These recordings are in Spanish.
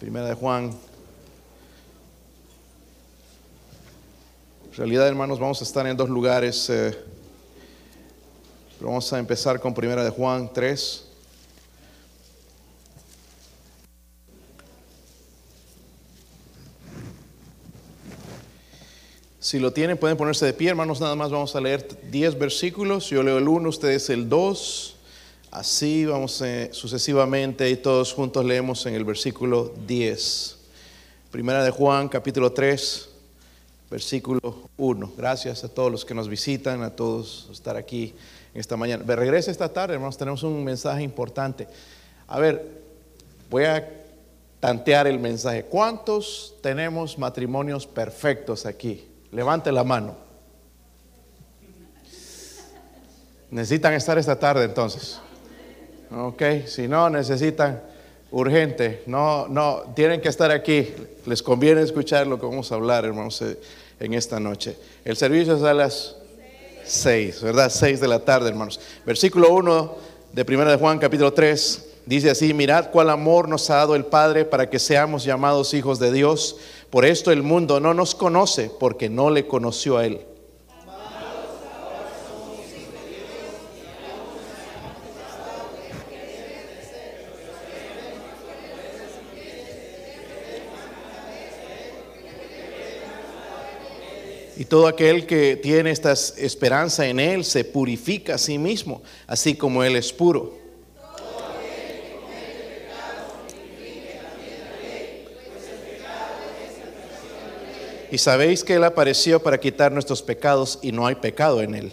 Primera de Juan. En realidad, hermanos, vamos a estar en dos lugares. eh, vamos a empezar con Primera de Juan 3. Si lo tienen, pueden ponerse de pie, hermanos. Nada más vamos a leer 10 versículos. Yo leo el 1, ustedes el 2. Así vamos eh, sucesivamente y todos juntos leemos en el versículo 10. Primera de Juan, capítulo 3, versículo 1. Gracias a todos los que nos visitan, a todos estar aquí esta mañana. Me regresa esta tarde, hermanos. Tenemos un mensaje importante. A ver, voy a tantear el mensaje. ¿Cuántos tenemos matrimonios perfectos aquí? Levante la mano. Necesitan estar esta tarde entonces. Ok, si no necesitan urgente, no, no, tienen que estar aquí. Les conviene escuchar lo que vamos a hablar, hermanos, eh, en esta noche. El servicio es a las 6, ¿verdad? 6 de la tarde, hermanos. Versículo 1 de 1 de Juan, capítulo 3, dice así, mirad cuál amor nos ha dado el Padre para que seamos llamados hijos de Dios. Por esto el mundo no nos conoce porque no le conoció a Él. Todo aquel que tiene esta esperanza en Él se purifica a sí mismo, así como Él es puro. Y sabéis que Él apareció para quitar nuestros pecados y no hay pecado en Él.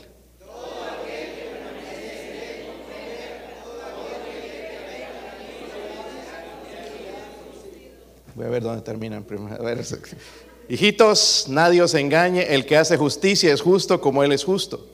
Voy a ver dónde primero. Hijitos, nadie os engañe, el que hace justicia es justo como Él es justo.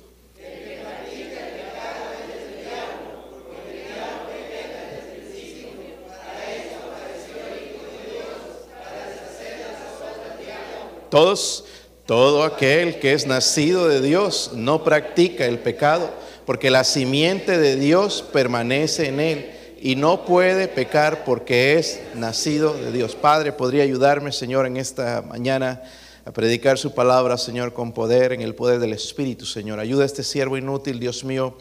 Todos, todo aquel que es nacido de Dios no practica el pecado, porque la simiente de Dios permanece en él y no puede pecar porque es nacido de Dios. Padre, ¿podría ayudarme, Señor, en esta mañana a predicar su palabra, Señor, con poder, en el poder del Espíritu, Señor? Ayuda a este siervo inútil, Dios mío,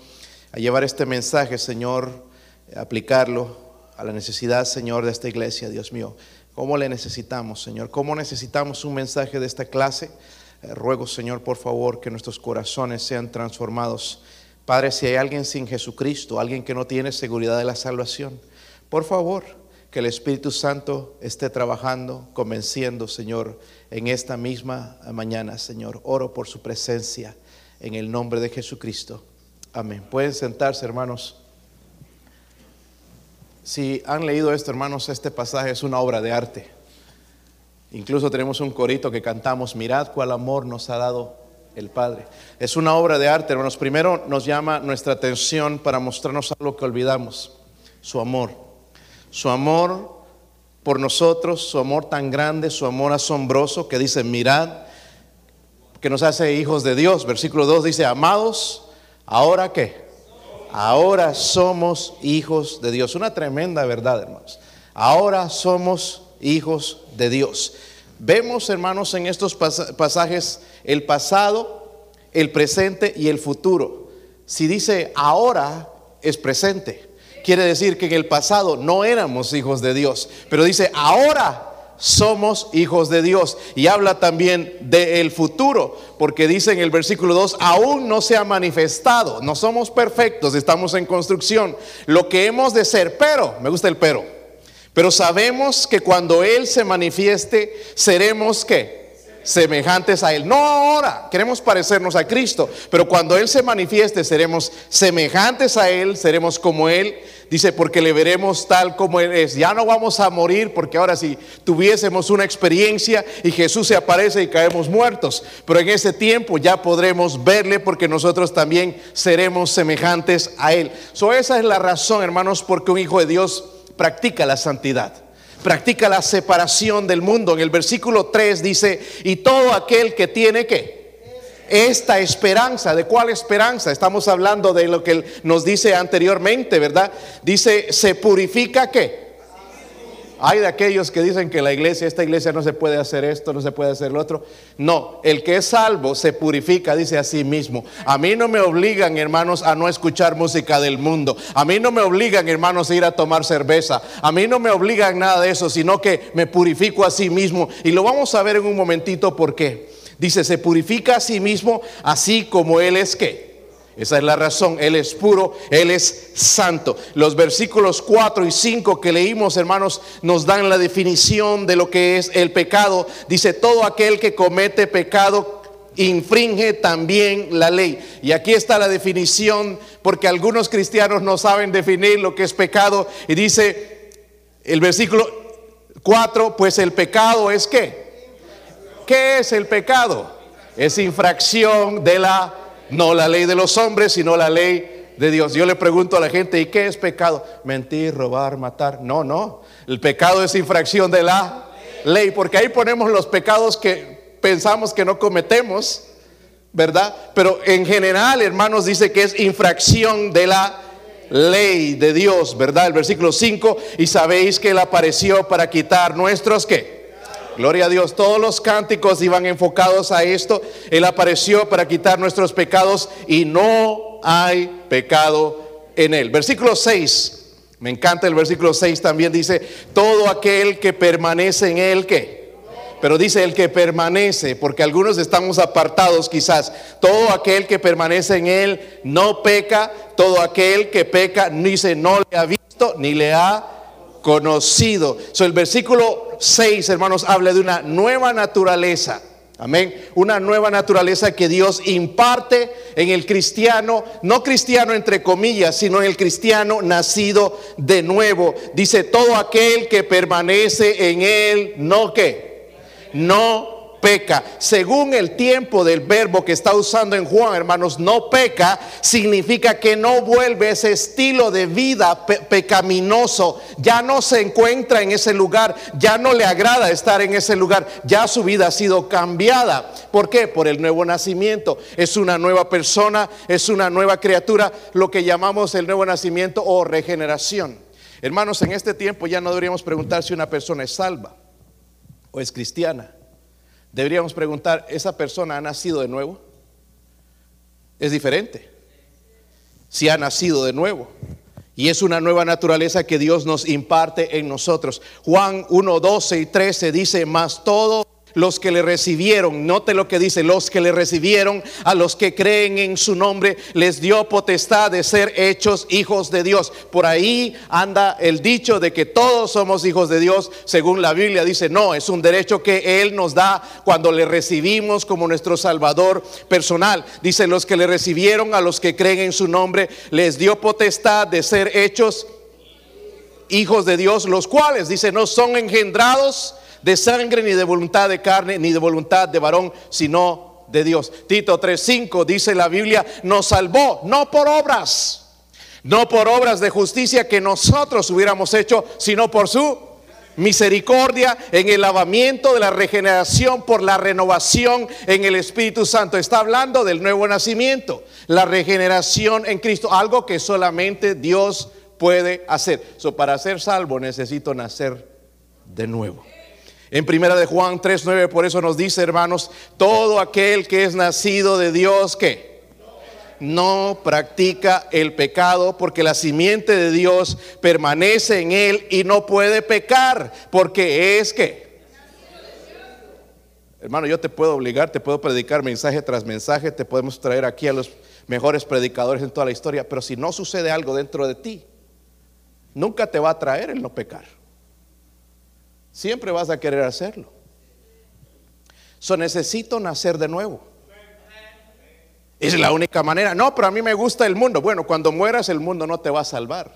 a llevar este mensaje, Señor, a aplicarlo a la necesidad, Señor, de esta iglesia, Dios mío. ¿Cómo le necesitamos, Señor? ¿Cómo necesitamos un mensaje de esta clase? Eh, ruego, Señor, por favor, que nuestros corazones sean transformados. Padre, si hay alguien sin Jesucristo, alguien que no tiene seguridad de la salvación, por favor, que el Espíritu Santo esté trabajando, convenciendo, Señor, en esta misma mañana, Señor. Oro por su presencia en el nombre de Jesucristo. Amén. Pueden sentarse, hermanos. Si han leído esto, hermanos, este pasaje es una obra de arte. Incluso tenemos un corito que cantamos, mirad cuál amor nos ha dado el Padre. Es una obra de arte, hermanos. Primero nos llama nuestra atención para mostrarnos algo que olvidamos, su amor. Su amor por nosotros, su amor tan grande, su amor asombroso que dice, mirad, que nos hace hijos de Dios. Versículo 2 dice, amados, ahora qué? Ahora somos hijos de Dios. Una tremenda verdad, hermanos. Ahora somos hijos de Dios. Vemos, hermanos, en estos pasajes el pasado, el presente y el futuro. Si dice ahora, es presente. Quiere decir que en el pasado no éramos hijos de Dios, pero dice ahora somos hijos de Dios. Y habla también del futuro, porque dice en el versículo 2, aún no se ha manifestado, no somos perfectos, estamos en construcción, lo que hemos de ser, pero, me gusta el pero, pero sabemos que cuando Él se manifieste, seremos que semejantes a Él. No ahora, queremos parecernos a Cristo, pero cuando Él se manifieste, seremos semejantes a Él, seremos como Él. Dice, porque le veremos tal como Él es. Ya no vamos a morir, porque ahora si tuviésemos una experiencia y Jesús se aparece y caemos muertos, pero en ese tiempo ya podremos verle porque nosotros también seremos semejantes a Él. So, esa es la razón, hermanos, porque un hijo de Dios practica la santidad practica la separación del mundo. En el versículo 3 dice, y todo aquel que tiene que esta esperanza, ¿de cuál esperanza? Estamos hablando de lo que nos dice anteriormente, ¿verdad? Dice, se purifica qué? Hay de aquellos que dicen que la iglesia, esta iglesia no se puede hacer esto, no se puede hacer lo otro. No, el que es salvo se purifica, dice a sí mismo. A mí no me obligan, hermanos, a no escuchar música del mundo. A mí no me obligan, hermanos, a ir a tomar cerveza. A mí no me obligan nada de eso, sino que me purifico a sí mismo. Y lo vamos a ver en un momentito por qué. Dice, se purifica a sí mismo así como Él es que esa es la razón. Él es puro, Él es santo. Los versículos 4 y 5 que leímos, hermanos, nos dan la definición de lo que es el pecado. Dice, todo aquel que comete pecado infringe también la ley. Y aquí está la definición, porque algunos cristianos no saben definir lo que es pecado. Y dice el versículo 4, pues el pecado es qué? ¿Qué es el pecado? Es infracción de la no la ley de los hombres, sino la ley de Dios. Yo le pregunto a la gente, ¿y qué es pecado? Mentir, robar, matar. No, no. El pecado es infracción de la ley, porque ahí ponemos los pecados que pensamos que no cometemos, ¿verdad? Pero en general, hermanos, dice que es infracción de la ley de Dios, ¿verdad? El versículo 5, y sabéis que Él apareció para quitar nuestros, ¿qué? Gloria a Dios, todos los cánticos iban enfocados a esto. Él apareció para quitar nuestros pecados y no hay pecado en él. Versículo 6, me encanta el versículo 6 también dice, todo aquel que permanece en él, ¿qué? Pero dice el que permanece, porque algunos estamos apartados quizás. Todo aquel que permanece en él no peca, todo aquel que peca dice no le ha visto ni le ha conocido. So, el versículo 6, hermanos, habla de una nueva naturaleza. Amén. Una nueva naturaleza que Dios imparte en el cristiano, no cristiano entre comillas, sino en el cristiano nacido de nuevo. Dice, todo aquel que permanece en él, no que, no peca. Según el tiempo del verbo que está usando en Juan, hermanos, no peca significa que no vuelve ese estilo de vida pecaminoso. Ya no se encuentra en ese lugar, ya no le agrada estar en ese lugar, ya su vida ha sido cambiada. ¿Por qué? Por el nuevo nacimiento. Es una nueva persona, es una nueva criatura, lo que llamamos el nuevo nacimiento o regeneración. Hermanos, en este tiempo ya no deberíamos preguntar si una persona es salva o es cristiana deberíamos preguntar, ¿esa persona ha nacido de nuevo? Es diferente. Si ha nacido de nuevo. Y es una nueva naturaleza que Dios nos imparte en nosotros. Juan 1, 12 y 13 dice, más todo los que le recibieron, note lo que dice, los que le recibieron, a los que creen en su nombre, les dio potestad de ser hechos hijos de Dios. Por ahí anda el dicho de que todos somos hijos de Dios, según la Biblia dice, no, es un derecho que Él nos da cuando le recibimos como nuestro Salvador personal. Dice, los que le recibieron, a los que creen en su nombre, les dio potestad de ser hechos hijos de Dios, los cuales, dice, no son engendrados de sangre, ni de voluntad de carne, ni de voluntad de varón, sino de Dios. Tito 3:5 dice la Biblia, nos salvó, no por obras, no por obras de justicia que nosotros hubiéramos hecho, sino por su misericordia en el lavamiento de la regeneración por la renovación en el Espíritu Santo. Está hablando del nuevo nacimiento, la regeneración en Cristo, algo que solamente Dios puede hacer. So, para ser salvo necesito nacer de nuevo. En primera de Juan 3:9 por eso nos dice, hermanos, todo aquel que es nacido de Dios que no practica el pecado porque la simiente de Dios permanece en él y no puede pecar porque es que Hermano, yo te puedo obligar, te puedo predicar mensaje tras mensaje, te podemos traer aquí a los mejores predicadores en toda la historia, pero si no sucede algo dentro de ti, nunca te va a traer el no pecar. Siempre vas a querer hacerlo. So necesito nacer de nuevo. Es la única manera. No, pero a mí me gusta el mundo. Bueno, cuando mueras el mundo no te va a salvar.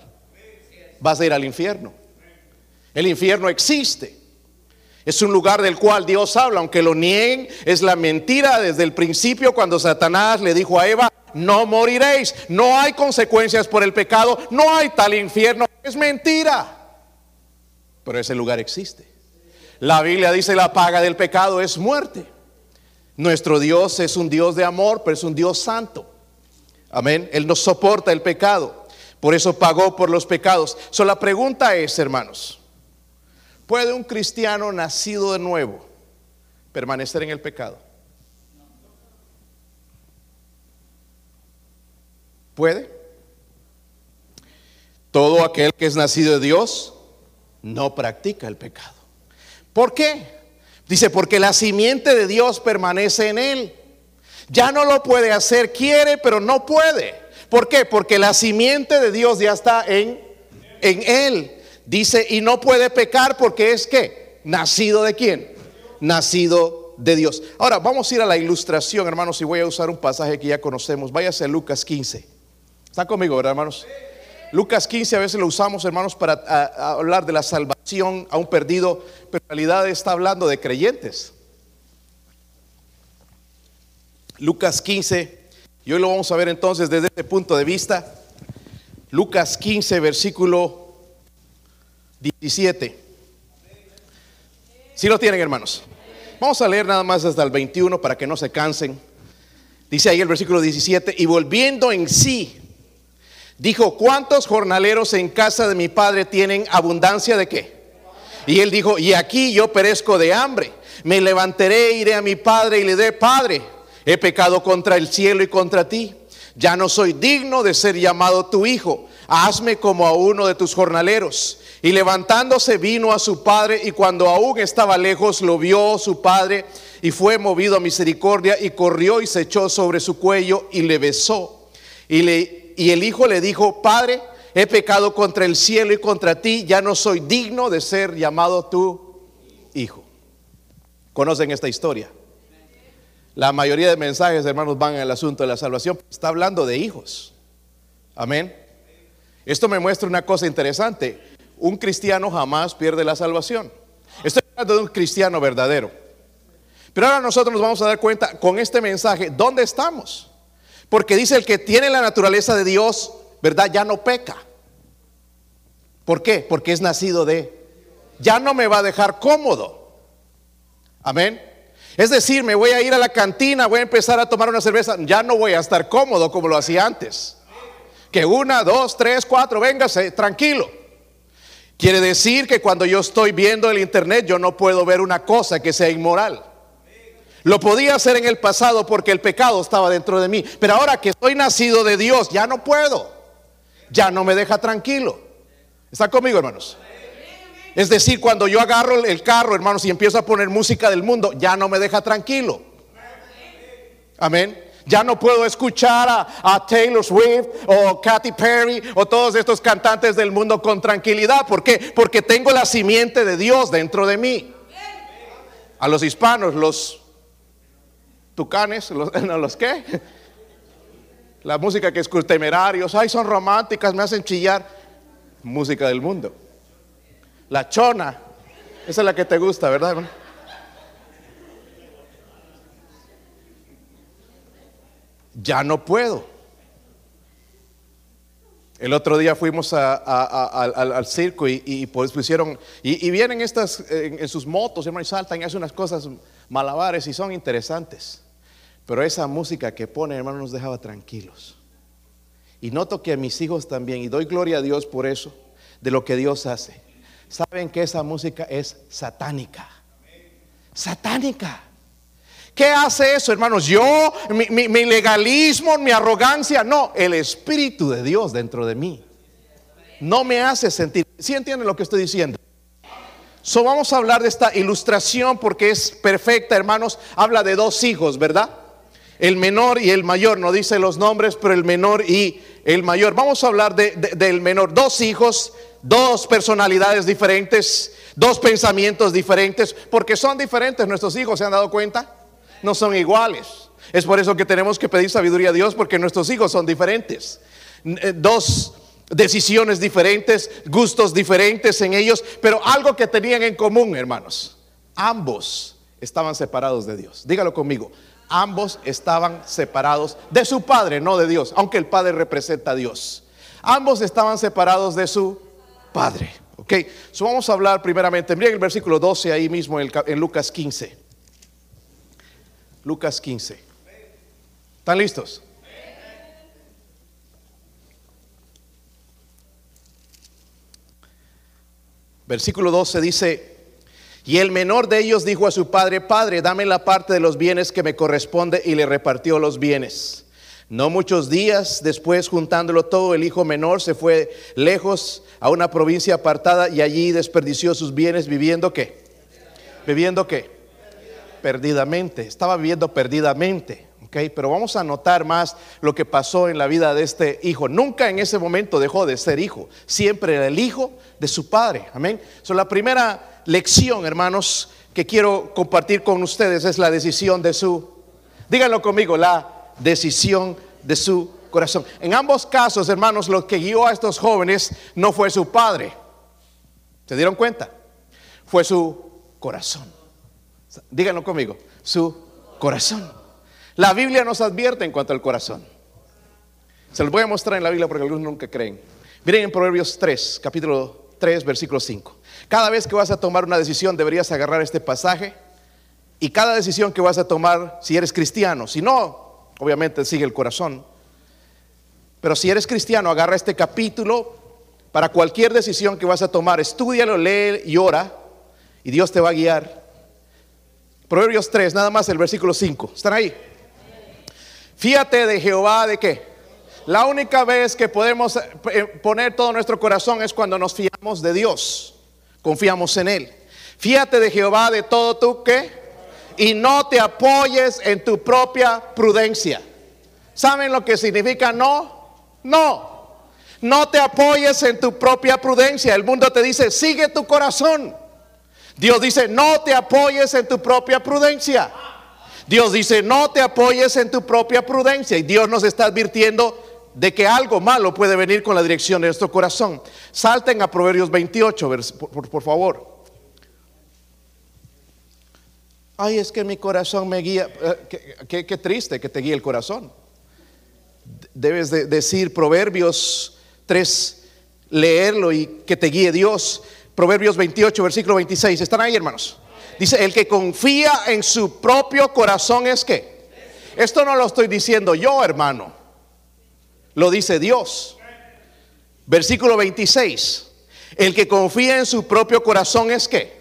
Vas a ir al infierno. El infierno existe. Es un lugar del cual Dios habla, aunque lo nieguen, es la mentira desde el principio cuando Satanás le dijo a Eva, no moriréis, no hay consecuencias por el pecado, no hay tal infierno, es mentira pero ese lugar existe. La Biblia dice la paga del pecado es muerte. Nuestro Dios es un Dios de amor, pero es un Dios santo. Amén. Él no soporta el pecado. Por eso pagó por los pecados. So, la pregunta es, hermanos, ¿Puede un cristiano nacido de nuevo permanecer en el pecado? ¿Puede? Todo aquel que es nacido de Dios no practica el pecado. ¿Por qué? Dice, porque la simiente de Dios permanece en él. Ya no lo puede hacer, quiere, pero no puede. ¿Por qué? Porque la simiente de Dios ya está en, en él. Dice, y no puede pecar porque es que nacido de quién? Nacido de Dios. Ahora vamos a ir a la ilustración, hermanos, y voy a usar un pasaje que ya conocemos. Váyase a Lucas 15. ¿Está conmigo, verdad, hermanos? Lucas 15 a veces lo usamos, hermanos, para hablar de la salvación a un perdido, pero en realidad está hablando de creyentes. Lucas 15, y hoy lo vamos a ver entonces desde este punto de vista. Lucas 15, versículo 17. Si lo tienen, hermanos. Vamos a leer nada más hasta el 21 para que no se cansen. Dice ahí el versículo 17, y volviendo en sí, dijo, ¿cuántos jornaleros en casa de mi padre tienen abundancia de qué? Y él dijo, y aquí yo perezco de hambre. Me levantaré, iré a mi padre y le diré, Padre, he pecado contra el cielo y contra ti. Ya no soy digno de ser llamado tu hijo. Hazme como a uno de tus jornaleros. Y levantándose vino a su padre y cuando aún estaba lejos lo vio su padre y fue movido a misericordia y corrió y se echó sobre su cuello y le besó. Y le y el hijo le dijo, Padre, he pecado contra el cielo y contra ti, ya no soy digno de ser llamado tu hijo. ¿Conocen esta historia? La mayoría de mensajes, hermanos, van el asunto de la salvación. Está hablando de hijos. Amén. Esto me muestra una cosa interesante. Un cristiano jamás pierde la salvación. Estoy hablando de un cristiano verdadero. Pero ahora nosotros nos vamos a dar cuenta con este mensaje, ¿dónde estamos? Porque dice el que tiene la naturaleza de Dios, ¿verdad? Ya no peca. ¿Por qué? Porque es nacido de... Ya no me va a dejar cómodo. Amén. Es decir, me voy a ir a la cantina, voy a empezar a tomar una cerveza, ya no voy a estar cómodo como lo hacía antes. Que una, dos, tres, cuatro, véngase, tranquilo. Quiere decir que cuando yo estoy viendo el internet, yo no puedo ver una cosa que sea inmoral. Lo podía hacer en el pasado porque el pecado estaba dentro de mí. Pero ahora que soy nacido de Dios, ya no puedo. Ya no me deja tranquilo. ¿Está conmigo, hermanos? Es decir, cuando yo agarro el carro, hermanos, y empiezo a poner música del mundo, ya no me deja tranquilo. Amén. Ya no puedo escuchar a, a, Taylor Swift o Katy Perry o todos estos cantantes del mundo con tranquilidad. ¿Por qué? Porque tengo la simiente de Dios dentro de mí. A los hispanos los tucanes, los, no, los qué. La música que es temerarios, ay, son románticas, me hacen chillar. Música del mundo. La chona, esa es la que te gusta, ¿verdad? Ya no puedo. El otro día fuimos al, circo y, pues pusieron, y, vienen estas en, sus motos, hermano, y saltan y hacen unas cosas malabares y son interesantes. Pero esa música que pone, hermano, nos dejaba tranquilos. Y noto que a mis hijos también, y doy gloria a Dios por eso, de lo que Dios hace. Saben que esa música es satánica. Satánica. ¿Qué hace eso, hermanos? Yo, mi, legalismo, mi arrogancia, no, el Espíritu de Dios dentro de mí. No me hace sentir. ¿Sí entienden lo que estoy diciendo? So vamos a hablar de esta ilustración porque es perfecta, hermanos. Habla de dos hijos, ¿verdad? El menor y el mayor, no dice los nombres, pero el menor y el mayor. Vamos a hablar del menor, dos hijos, dos personalidades diferentes, dos pensamientos diferentes, porque son diferentes nuestros hijos, ¿se han dado cuenta? No son iguales. Es por eso que tenemos que pedir sabiduría a Dios, porque nuestros hijos son diferentes. Eh, dos decisiones diferentes, gustos diferentes en ellos, pero algo que tenían en común, hermanos. Ambos estaban separados de Dios. Dígalo conmigo ambos estaban separados de su Padre, no de Dios, aunque el Padre representa a Dios. Ambos estaban separados de su Padre. Ok, so vamos a hablar primeramente, miren el versículo 12 ahí mismo en, en Lucas 15. Lucas 15. ¿Están listos? Versículo 12 dice, Y el menor de ellos dijo a su padre, Padre, dame la parte de los bienes que me corresponde y le repartió los bienes. No muchos días después, juntándolo todo, el hijo menor se fue lejos a una provincia apartada y allí desperdició sus bienes viviendo qué? Viviendo qué? Perdidamente. Estaba viviendo perdidamente. Okay, pero vamos a notar más lo que pasó en la vida de este hijo. Nunca en ese momento dejó de ser hijo. Siempre era el hijo de su padre. Amén. So, la primera lección, hermanos, que quiero compartir con ustedes es la decisión de su, díganlo conmigo, la decisión de su corazón. En ambos casos, hermanos, lo que guió a estos jóvenes no fue su padre. ¿Se dieron cuenta? Fue su corazón. Díganlo conmigo, su corazón. La Biblia nos advierte en cuanto al corazón. Se los voy a mostrar en la Biblia porque algunos nunca creen. Miren en Proverbios 3, capítulo 3, versículo 5. Cada vez que vas a tomar una decisión deberías agarrar este pasaje y cada decisión que vas a tomar, si eres cristiano, si no, obviamente sigue el corazón. Pero si eres cristiano, agarra este capítulo para cualquier decisión que vas a tomar, estudialo, lee y ora y Dios te va a guiar. Proverbios 3, nada más el versículo 5. ¿Están ahí? Fíjate de Jehová de qué? La única vez que podemos eh, poner todo nuestro corazón es cuando nos fiamos de Dios, confiamos en Él. Fíjate de Jehová de todo tú que y no te apoyes en tu propia prudencia. ¿Saben lo que significa no? No. No te apoyes en tu propia prudencia. El mundo te dice, sigue tu corazón. Dios dice, no te apoyes en tu propia prudencia. Dios dice, no te apoyes en tu propia prudencia. Y Dios nos está advirtiendo de que algo malo puede venir con la dirección de nuestro corazón. Salten a Proverbios 28, por, favor. Ay, es que mi corazón me guía. Eh, qué, triste que te guíe el corazón. Debes decir Proverbios 3, leerlo y que te guíe Dios. Proverbios 28, versículo 26. ¿Están ahí, hermanos? Dice, el que confía en su propio corazón es que. Esto no lo estoy diciendo yo, hermano. Lo dice Dios. Versículo 26. El que confía en su propio corazón es que.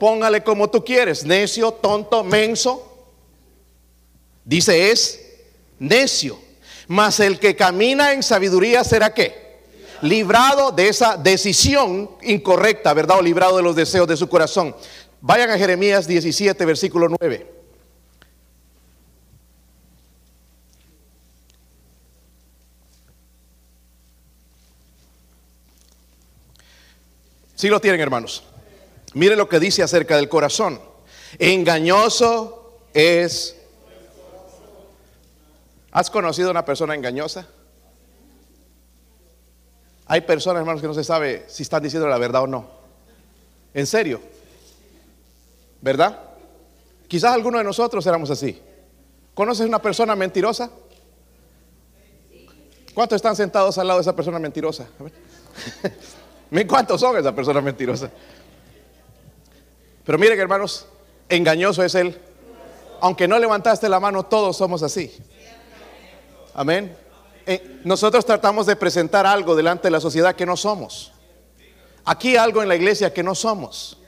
Póngale como tú quieres, necio, tonto, menso. Dice es necio. Mas el que camina en sabiduría será que librado de esa decisión incorrecta, ¿verdad? O librado de los deseos de su corazón. Vayan a Jeremías 17, versículo 9. Si lo tienen, hermanos. Mire lo que dice acerca del corazón. Engañoso es. ¿Has conocido a una persona engañosa? Hay personas, hermanos, que no se sabe si están diciendo la verdad o no. En serio. ¿Verdad? Quizás algunos de nosotros éramos así. ¿Conoces una persona mentirosa? ¿Cuántos están sentados al lado de esa persona mentirosa? ¿Cuántos son esa persona mentirosa? Pero miren, hermanos, engañoso es él. Aunque no levantaste la mano, todos somos así. Amén. Eh, nosotros tratamos de presentar algo delante de la sociedad que no somos. Aquí algo en la iglesia que no somos.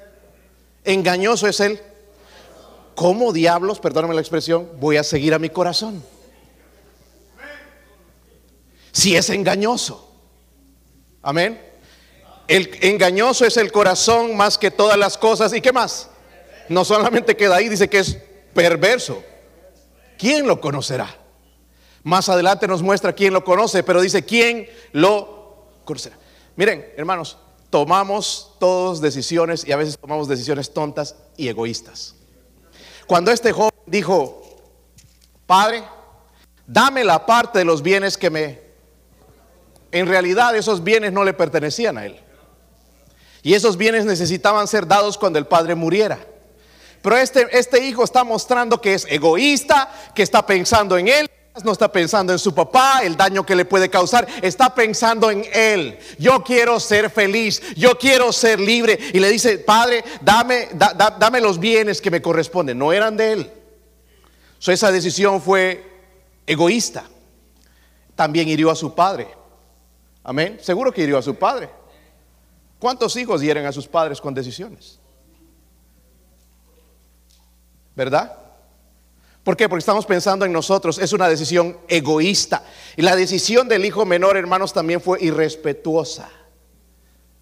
Engañoso es él. ¿Cómo diablos, perdóname la expresión, voy a seguir a mi corazón? Si es engañoso. Amén. El engañoso es el corazón más que todas las cosas. ¿Y qué más? No solamente queda ahí, dice que es perverso. ¿Quién lo conocerá? Más adelante nos muestra quién lo conoce, pero dice quién lo conocerá. Miren, hermanos, tomamos todos decisiones y a veces tomamos decisiones tontas y egoístas. Cuando este joven dijo, Padre, dame la parte de los bienes que me... En realidad esos bienes no le pertenecían a él. Y esos bienes necesitaban ser dados cuando el padre muriera. Pero este, este hijo está mostrando que es egoísta, que está pensando en él, no está pensando en su papá, el daño que le puede causar, está pensando en él. Yo quiero ser feliz, yo quiero ser libre. Y le dice, Padre, dame, dame los bienes que me corresponden. No eran de él. esa decisión fue egoísta. También hirió a su padre. Amén. Seguro que hirió a su padre. ¿Cuántos hijos hieren a sus padres con decisiones? ¿verdad? ¿Por qué? Porque estamos pensando en nosotros. Es una decisión egoísta. Y la decisión del hijo menor, hermanos, también fue irrespetuosa.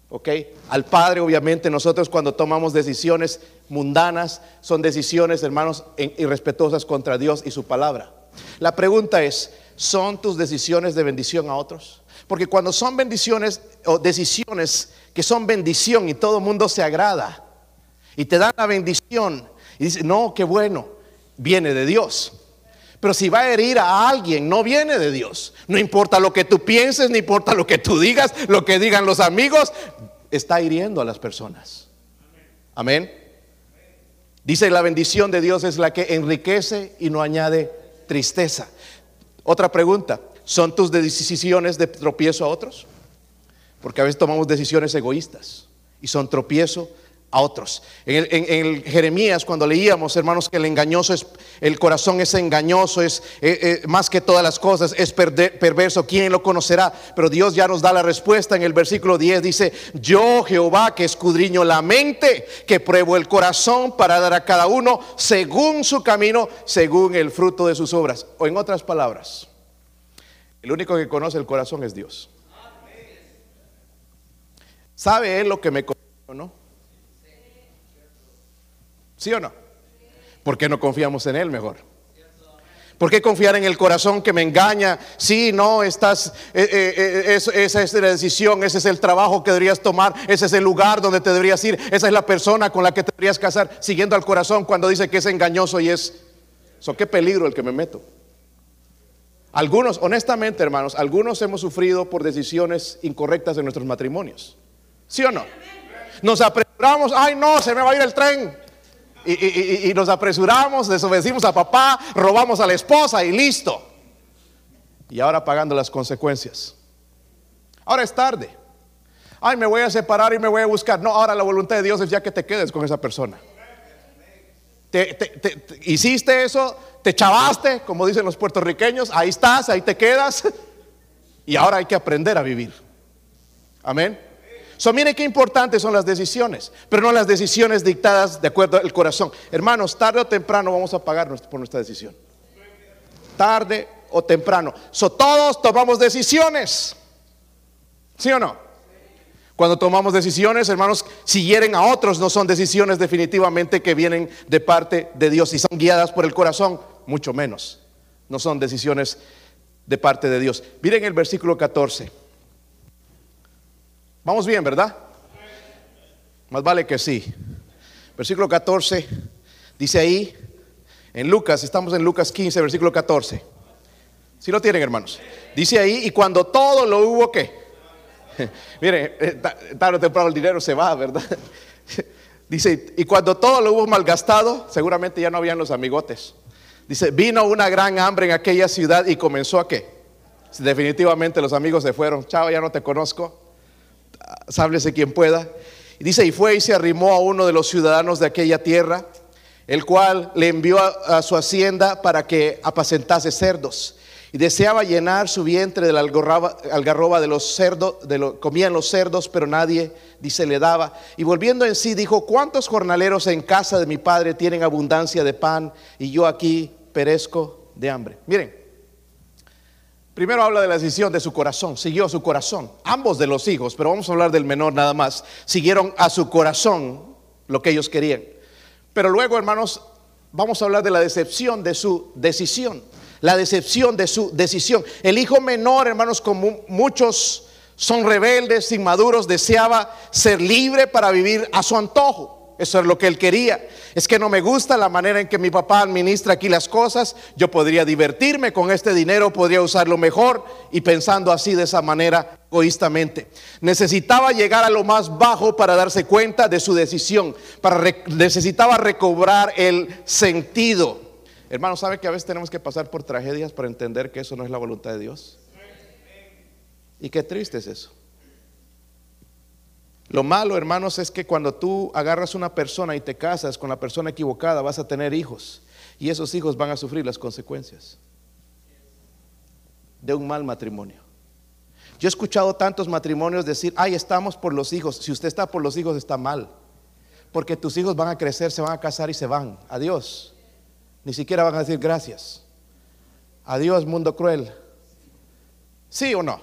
¿Ok? Al padre, obviamente, nosotros cuando tomamos decisiones mundanas, son decisiones, hermanos, irrespetuosas contra Dios y su palabra. La pregunta es, ¿son tus decisiones de bendición a otros? Porque cuando son bendiciones o decisiones que son bendición y todo el mundo se agrada y te dan la bendición y dice, no, qué bueno, viene de Dios. Pero si va a herir a alguien, no viene de Dios. No importa lo que tú pienses, no importa lo que tú digas, lo que digan los amigos, está hiriendo a las personas. Amén. Dice la bendición de Dios es la que enriquece y no añade tristeza. Otra pregunta, ¿son tus decisiones de tropiezo a otros? Porque a veces tomamos decisiones egoístas y son tropiezo a otros. En, el, Jeremías, cuando leíamos, hermanos, que el engañoso es, el corazón es engañoso, es eh, eh, más que todas las cosas, es perverso, ¿quién lo conocerá? Pero Dios ya nos da la respuesta en el versículo 10, dice, yo Jehová que escudriño la mente, que pruebo el corazón para dar a cada uno según su camino, según el fruto de sus obras. O en otras palabras, el único que conoce el corazón es Dios. ¿Sabe Él lo que me conoce o no? ¿Sí o no? ¿Por qué no confiamos en Él mejor? ¿Por qué confiar en el corazón que me engaña? Sí, no, estás, eh, eh, eh, esa es la decisión, ese es el trabajo que deberías tomar, ese es el lugar donde te deberías ir, esa es la persona con la que te deberías casar, siguiendo al corazón cuando dice que es engañoso y es... So, qué peligro el que me meto. Algunos, honestamente hermanos, algunos hemos sufrido por decisiones incorrectas en nuestros matrimonios. ¿Sí o no? Nos apresuramos, ay no, se me va a ir el tren y, nos apresuramos, desobedecimos a papá, robamos a la esposa y listo. Y ahora pagando las consecuencias. Ahora es tarde. Ay, me voy a separar y me voy a buscar. No, ahora la voluntad de Dios es ya que te quedes con esa persona. hiciste eso, te chavaste, como dicen los puertorriqueños, ahí estás, ahí te quedas. Y ahora hay que aprender a vivir. Amén. So, mire qué importantes son las decisiones, pero no las decisiones dictadas de acuerdo al corazón. Hermanos, tarde o temprano vamos a pagar por nuestra decisión. Tarde o temprano. Todos tomamos decisiones. ¿Sí o no? Cuando tomamos decisiones, hermanos, si hieren a otros, no son decisiones definitivamente que vienen de parte de Dios. Si son guiadas por el corazón, mucho menos. No son decisiones de parte de Dios. Miren el versículo 14. Vamos bien, ¿verdad? Más vale que sí. Versículo 14 dice ahí, en Lucas, estamos en Lucas 15, versículo 14. Si lo tienen, hermanos. Dice ahí, y cuando todo lo hubo, ¿qué? Miren, eh, tarde o temprano el dinero se va, ¿verdad? Dice, y cuando todo lo hubo malgastado, seguramente ya no habían los amigotes. Dice, vino una gran hambre en aquella ciudad y comenzó a qué? Definitivamente los amigos se fueron. Chao, ya no te conozco sáblese quien pueda. Y dice, y fue y se arrimó a uno de los ciudadanos de aquella tierra, el cual le envió a, su hacienda para que apacentase cerdos. Y deseaba llenar su vientre de la algarroba, de los cerdos, de lo, comían los cerdos, pero nadie, dice, le daba. Y volviendo en sí, dijo, ¿cuántos jornaleros en casa de mi padre tienen abundancia de pan y yo aquí perezco de hambre? Miren, Primero habla de la decisión de su corazón, siguió su corazón. Ambos de los hijos, pero vamos a hablar del menor nada más, siguieron a su corazón lo que ellos querían. Pero luego, hermanos, vamos a hablar de la decepción de su decisión. La decepción de su decisión. El hijo menor, hermanos, como muchos son rebeldes, inmaduros, deseaba ser libre para vivir a su antojo. Eso es lo que él quería. Es que no me gusta la manera en que mi papá administra aquí las cosas. Yo podría divertirme con este dinero, podría usarlo mejor y pensando así de esa manera egoístamente. Necesitaba llegar a lo más bajo para darse cuenta de su decisión. Para necesitaba recobrar el sentido. Hermano, ¿sabe que a veces tenemos que pasar por tragedias para entender que eso no es la voluntad de Dios? Y qué triste es eso. Lo malo, hermanos, es que cuando tú agarras una persona y te casas con la persona equivocada, vas a tener hijos. Y esos hijos van a sufrir las consecuencias de un mal matrimonio. Yo he escuchado tantos matrimonios decir, ay, estamos por los hijos. Si usted está por los hijos, está mal. Porque tus hijos van a crecer, se van a casar y se van. Adiós. Ni siquiera van a decir gracias. Adiós, mundo cruel. ¿Sí o no?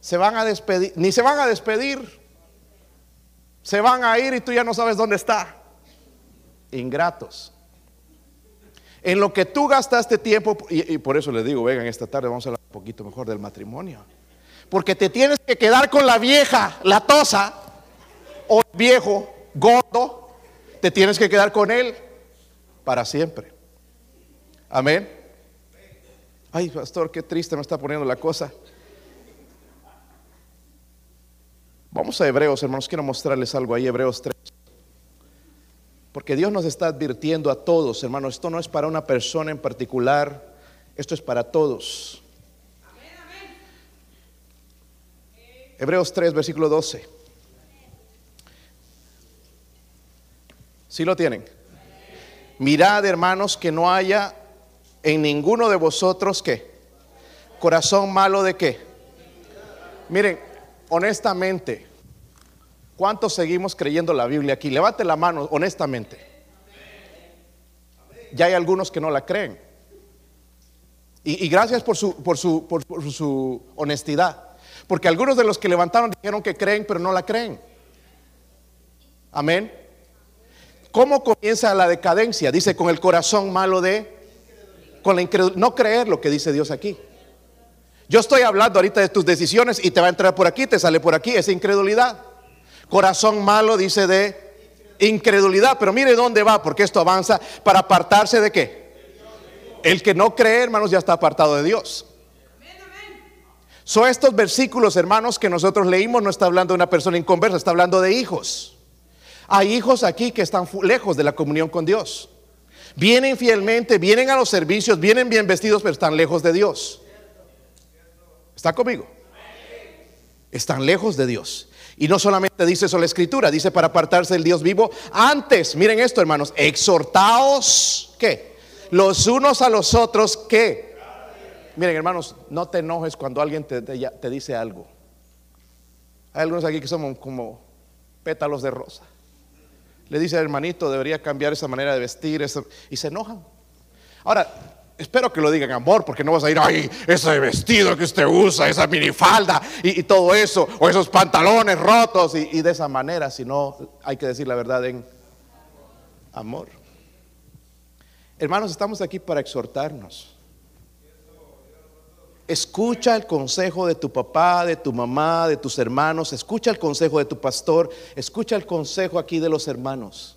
Se van a despedir, ni se van a despedir. Se van a ir y tú ya no sabes dónde está. Ingratos. En lo que tú gastaste tiempo, y, por eso les digo, vengan esta tarde, vamos a hablar un poquito mejor del matrimonio. Porque te tienes que quedar con la vieja, la tosa, o el viejo, gordo, te tienes que quedar con él para siempre. Amén. Ay, pastor, qué triste me está poniendo la cosa. Vamos a Hebreos, hermanos, quiero mostrarles algo ahí, Hebreos 3. Porque Dios nos está advirtiendo a todos, hermanos, esto no es para una persona en particular, esto es para todos. Hebreos 3, versículo 12. ¿Sí lo tienen? Mirad, hermanos, que no haya en ninguno de vosotros que corazón malo de qué. Miren, honestamente, ¿cuántos seguimos creyendo la Biblia aquí? Levante la mano, honestamente. Ya hay algunos que no la creen. Y, gracias por su, por, su, por su honestidad. Porque algunos de los que levantaron dijeron que creen, pero no la creen. Amén. ¿Cómo comienza la decadencia? Dice con el corazón malo de, con la incredulidad, no creer lo que dice Dios aquí. Yo estoy hablando ahorita de tus decisiones y te va a entrar por aquí, te sale por aquí, esa incredulidad. Corazón malo dice de incredulidad, pero mire dónde va, porque esto avanza para apartarse de qué. El que no cree, hermanos, ya está apartado de Dios. Son estos versículos, hermanos, que nosotros leímos, no está hablando de una persona inconversa, está hablando de hijos. Hay hijos aquí que están lejos de la comunión con Dios. Vienen fielmente, vienen a los servicios, vienen bien vestidos, pero están lejos de Dios. ¿Está conmigo? Están lejos de Dios. Y no solamente dice eso la escritura, dice para apartarse del Dios vivo. Antes, miren esto hermanos, exhortaos, ¿qué? Los unos a los otros, ¿qué? Miren hermanos, no te enojes cuando alguien te, dice algo. Hay algunos aquí que somos como pétalos de rosa le dice hermanito, debería cambiar esa manera de vestir, y se enojan. Ahora, espero que lo digan amor, porque no vas a ir, ay, ese vestido que usted usa, esa minifalda y, todo eso, o esos pantalones rotos, y, y de esa manera, sino hay que decir la verdad en amor. Hermanos, estamos aquí para exhortarnos. Escucha el consejo de tu papá, de tu mamá, de tus hermanos. Escucha el consejo de tu pastor. Escucha el consejo aquí de los hermanos.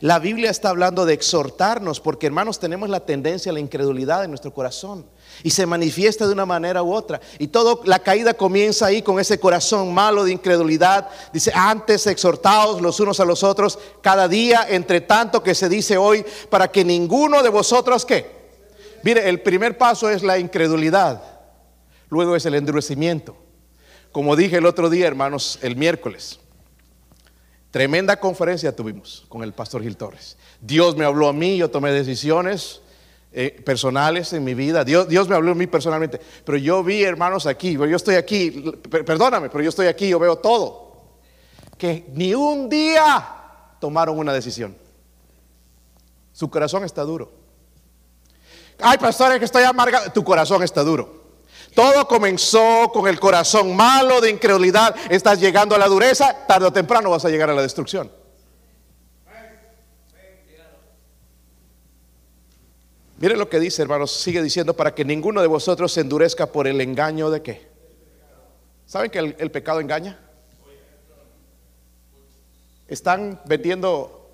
La Biblia está hablando de exhortarnos porque hermanos tenemos la tendencia a la incredulidad en nuestro corazón y se manifiesta de una manera u otra. Y todo la caída comienza ahí con ese corazón malo de incredulidad. Dice, antes exhortaos los unos a los otros cada día, entre tanto que se dice hoy, para que ninguno de vosotros que Mire, el primer paso es la incredulidad, luego es el endurecimiento. Como dije el otro día, hermanos, el miércoles, tremenda conferencia tuvimos con el pastor Gil Torres. Dios me habló a mí, yo tomé decisiones eh, personales en mi vida. Dios, Dios me habló a mí personalmente. Pero yo vi, hermanos, aquí, yo estoy aquí, perdóname, pero yo estoy aquí, yo veo todo. Que ni un día tomaron una decisión. Su corazón está duro. Ay, pastor, que estoy amargado. Tu corazón está duro. Todo comenzó con el corazón malo de incredulidad. Estás llegando a la dureza, tarde o temprano vas a llegar a la destrucción. Miren lo que dice, hermanos, sigue diciendo para que ninguno de vosotros se endurezca por el engaño de qué. ¿Saben que el, el pecado engaña? Están vendiendo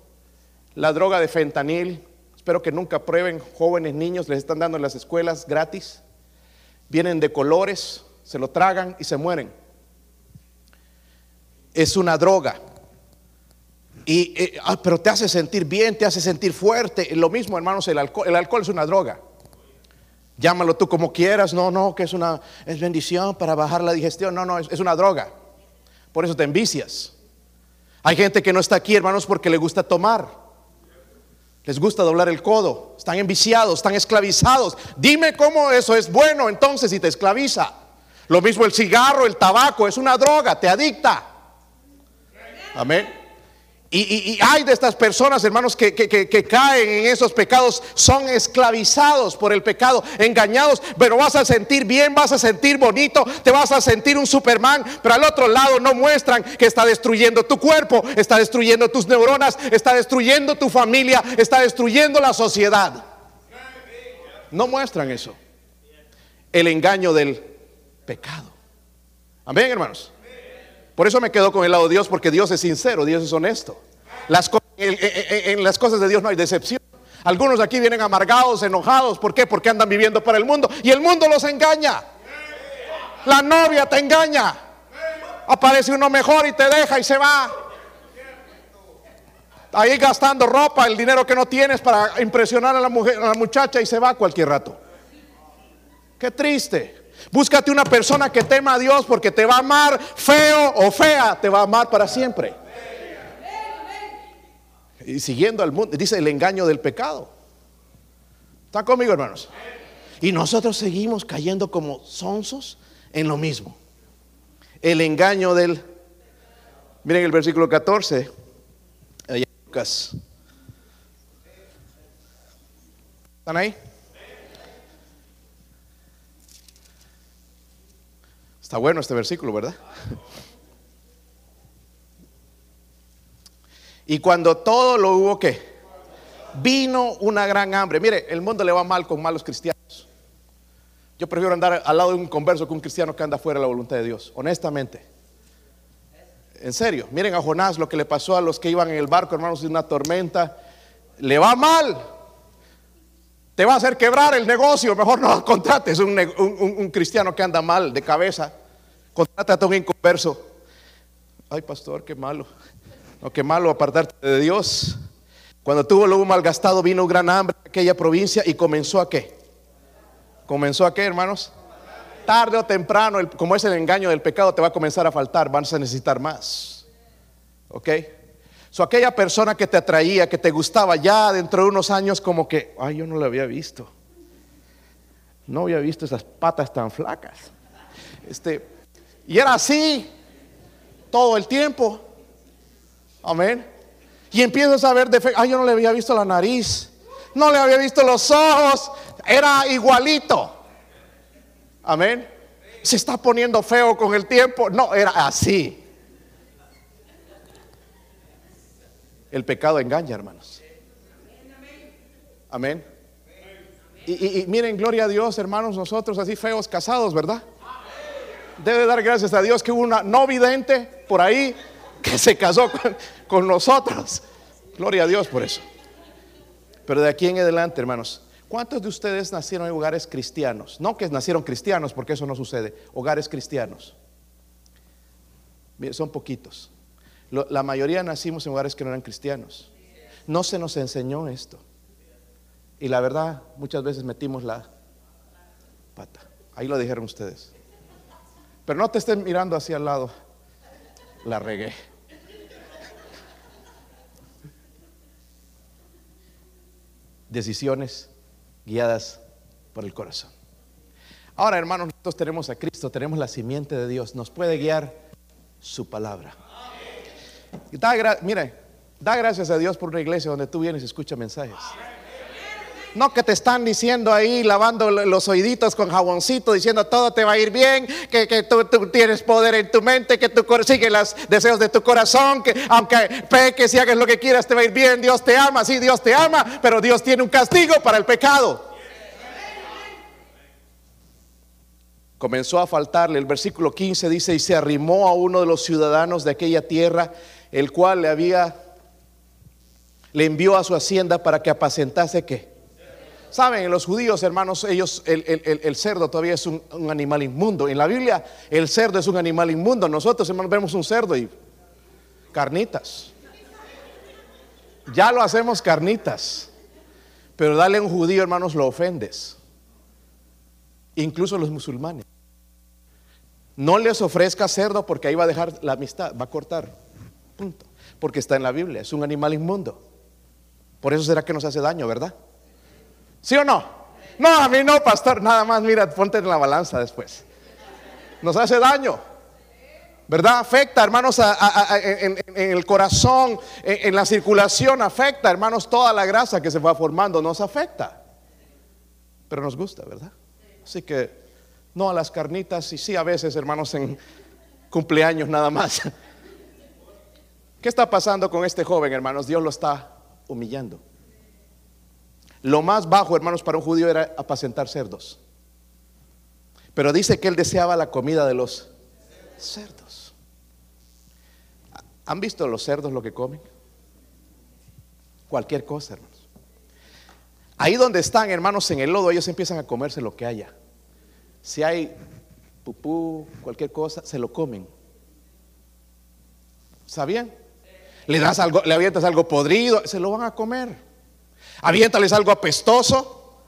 la droga de fentanil, Espero que nunca prueben jóvenes niños, les están dando en las escuelas gratis. Vienen de colores, se lo tragan y se mueren. Es una droga. Y, eh, ah, pero te hace sentir bien, te hace sentir fuerte. Lo mismo, hermanos, el alcohol. El alcohol es una droga. Llámalo tú como quieras. No, no, que es una es bendición para bajar la digestión. No, no, es, es una droga. Por eso te envicias. Hay gente que no está aquí, hermanos, porque le gusta tomar. Les gusta doblar el codo, están enviciados, están esclavizados. Dime cómo eso es bueno entonces si te esclaviza. Lo mismo el cigarro, el tabaco, es una droga, te adicta. Amén. Y, hay de estas personas, hermanos, que, que, caen en esos pecados, son esclavizados por el pecado, engañados, pero vas a sentir bien, vas a sentir bonito, te vas a sentir un Superman, pero al otro lado no muestran que está destruyendo tu cuerpo, está destruyendo tus neuronas, está destruyendo tu familia, está destruyendo la sociedad. No muestran eso. El engaño del pecado. Amén, hermanos. Por eso me quedo con el lado de Dios, porque Dios es sincero, Dios es honesto. Las en, las cosas de Dios no hay decepción. Algunos aquí vienen amargados, enojados. ¿Por qué? Porque andan viviendo para el mundo y el mundo los engaña. La novia te engaña. Aparece uno mejor y te deja y se va. Ahí gastando ropa, el dinero que no tienes para impresionar a la, mujer, a la muchacha y se va cualquier rato. Qué triste. Búscate una persona que tema a Dios porque te va a amar feo o fea, te va a amar para siempre. Y siguiendo al mundo, dice el engaño del pecado. ¿Está conmigo, hermanos? Y nosotros seguimos cayendo como sonsos en lo mismo. El engaño del... Miren el versículo 14. Lucas. ¿Están ahí? Está bueno este versículo, ¿verdad? Y cuando todo lo hubo que vino una gran hambre. Mire, el mundo le va mal con malos cristianos. Yo prefiero andar al lado de un converso que un cristiano que anda fuera de la voluntad de Dios, honestamente. En serio, miren a Jonás lo que le pasó a los que iban en el barco, hermanos, de una tormenta. Le va mal. Te va a hacer quebrar el negocio. Mejor no contrates un, un, cristiano que anda mal de cabeza. Contratate a un inconverso. Ay, pastor, qué malo. No, qué malo apartarte de Dios. Cuando tuvo lo malgastado, vino un gran hambre en aquella provincia y comenzó a qué? ¿Comenzó a qué, hermanos? Tarde o temprano, como es el engaño del pecado, te va a comenzar a faltar, vas a necesitar más. ¿Ok? So, aquella persona que te atraía, que te gustaba, ya dentro de unos años, como que, ay, yo no lo había visto. No había visto esas patas tan flacas. Este, y era así todo el tiempo. Amén. Y empiezas a ver defectos. Ay, yo no le había visto la nariz. No le había visto los ojos. Era igualito. Amén. Se está poniendo feo con el tiempo. No, era así. El pecado engaña, hermanos. Amén. Y, miren, gloria a Dios, hermanos, nosotros así feos casados, ¿verdad? Debe dar gracias a Dios que hubo una no vidente por ahí que se casó con, con nosotros. Gloria a Dios por eso. Pero de aquí en adelante, hermanos, ¿cuántos de ustedes nacieron en hogares cristianos? No que nacieron cristianos, porque eso no sucede. Hogares cristianos. Son poquitos. La mayoría nacimos en hogares que no eran cristianos. No se nos enseñó esto. Y la verdad, muchas veces metimos la pata. Ahí lo dijeron ustedes. Pero no te estén mirando hacia el lado. La regué. Decisiones guiadas por el corazón. Ahora, hermanos, nosotros tenemos a Cristo, tenemos la simiente de Dios. Nos puede guiar su palabra. Da, mire, da gracias a Dios por una iglesia donde tú vienes y escuchas mensajes. No que te están diciendo ahí, lavando los oíditos con jaboncito, diciendo todo te va a ir bien, que, tú, tienes poder en tu mente, que tú sigues los deseos de tu corazón, que aunque peques y hagas lo que quieras te va a ir bien, Dios te ama, sí, Dios te ama, pero Dios tiene un castigo para el pecado. Comenzó a faltarle, el versículo 15 dice, y se arrimó a uno de los ciudadanos de aquella tierra el cual le había, le envió a su hacienda para que apacentase que. Saben, los judíos, hermanos, ellos, el, cerdo todavía es un, animal inmundo. En la Biblia, el cerdo es un animal inmundo. Nosotros, hermanos, vemos un cerdo y carnitas. Ya lo hacemos carnitas. Pero dale a un judío, hermanos, lo ofendes. Incluso los musulmanes. No les ofrezca cerdo porque ahí va a dejar la amistad, va a cortar. Punto. Porque está en la Biblia, es un animal inmundo. Por eso será que nos hace daño, ¿verdad? ¿Sí o no? No, a mí no, pastor. Nada más, mira, ponte en la balanza después. Nos hace daño. ¿verdad? Afecta, hermanos, en, el corazón, en, en, la circulación, afecta, hermanos, toda la grasa que se va formando, nos afecta. Pero nos gusta, ¿verdad? Así que no a las carnitas y sí a veces, hermanos, en cumpleaños nada más. ¿Qué está pasando con este joven, hermanos? Dios lo está humillando. Lo más bajo, hermanos, para un judío era apacentar cerdos. Pero dice que él deseaba la comida de los cerdos. ¿Han visto los cerdos lo que comen? Cualquier cosa, hermanos. Ahí donde están, hermanos, en el lodo, ellos empiezan a comerse lo que haya. Si hay pupú, cualquier cosa, se lo comen. ¿Sabían? Le das algo, le avientas algo podrido, se lo van a comer. Aviéntales algo apestoso,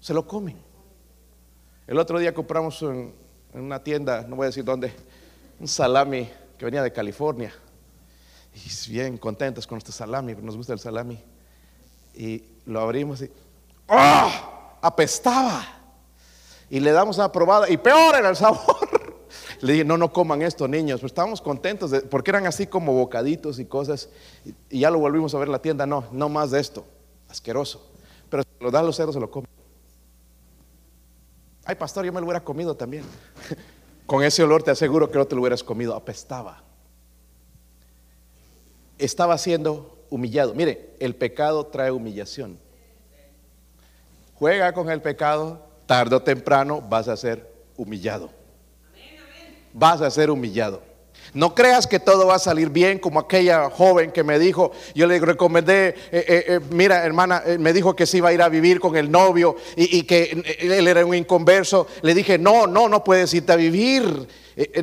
se lo comen. El otro día compramos en, una tienda, no voy a decir dónde, un salami que venía de California. Y bien contentos con este salami, nos gusta el salami. Y lo abrimos y ¡oh! apestaba. Y le damos una probada y peor era el sabor. Le dije, no, no coman esto, niños. Pues estábamos contentos porque eran así como bocaditos y cosas. Y, ya lo volvimos a ver en la tienda. No, no más de esto. Asqueroso. Pero si lo dan los cerdos, se lo comen. Ay, pastor, yo me lo hubiera comido también. Con ese olor te aseguro que no te lo hubieras comido. Apestaba. Estaba siendo humillado. Mire, el pecado trae humillación. Juega con el pecado, tarde o temprano vas a ser humillado vas a ser humillado. No creas que todo va a salir bien como aquella joven que me dijo, yo le recomendé, eh, eh, eh, mira hermana, me dijo que se iba a ir a vivir con el novio y, que él era un inconverso. Le dije, no, no, no puedes irte a vivir,